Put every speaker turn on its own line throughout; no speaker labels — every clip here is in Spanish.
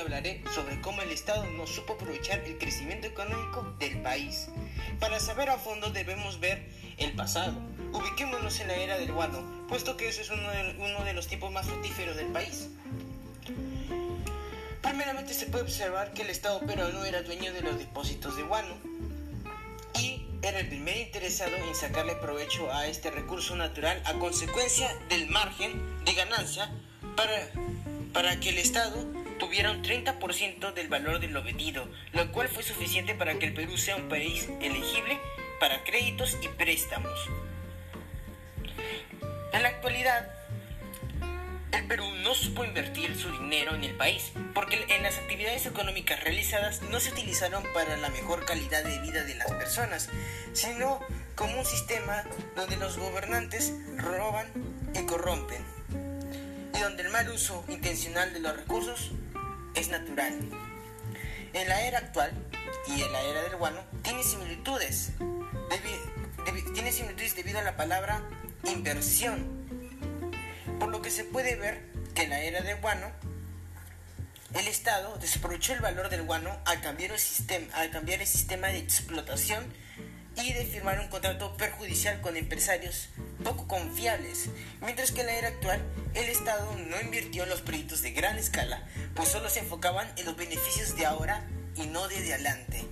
hablaré sobre cómo el Estado no supo aprovechar el crecimiento económico del país. Para saber a fondo debemos ver el pasado. Ubiquémonos en la era del guano, puesto que ese es uno de, los tiempos más fructíferos del país. Primeramente se puede observar que el Estado peruano era dueño de los depósitos de guano y era el primer interesado en sacarle provecho a este recurso natural a consecuencia del margen de ganancia para, para que el Estado tuviera un 30% del valor de lo vendido, lo cual fue suficiente para que el Perú sea un país elegible para créditos y préstamos. En la actualidad, el Perú no supo invertir su dinero en el país, porque en las actividades económicas realizadas no se utilizaron para la mejor calidad de vida de las personas, sino como un sistema donde los gobernantes roban y corrompen, y donde el mal uso intencional de los recursos es natural. En la era actual y en la era del guano tiene similitudes, tiene similitudes debido a la palabra inversión por lo que se puede ver que en la era del guano, el Estado desaprovechó el valor del guano al cambiar el sistema, al cambiar el sistema de explotación y de firmar un contrato perjudicial con empresarios poco confiables, mientras que en la era actual el Estado no invirtió en los proyectos de gran escala, pues solo se enfocaban en los beneficios de ahora y no de adelante.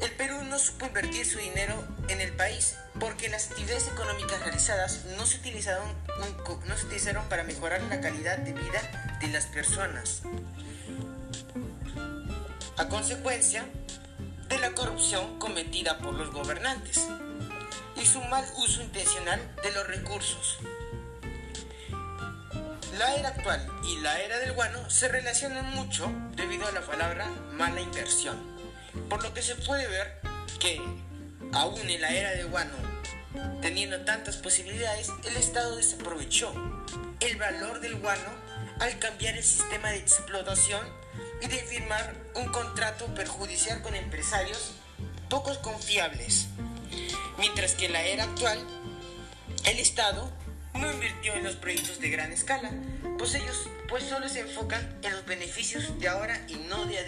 El Perú no supo invertir su dinero en el país porque las actividades económicas realizadas no se utilizaron, no se utilizaron para mejorar la calidad de vida de las personas. A consecuencia de la corrupción cometida por los gobernantes y su mal uso intencional de los recursos. La era actual y la era del guano se relacionan mucho debido a la palabra mala inversión por lo que se puede ver que, aún en la era de Guano, teniendo tantas posibilidades, el Estado desaprovechó el valor del guano al cambiar el sistema de explotación y de firmar un contrato perjudicial con empresarios pocos confiables. Mientras que en la era actual, el Estado no invirtió en los proyectos de gran escala, pues ellos pues solo se enfocan en los beneficios de ahora y no de.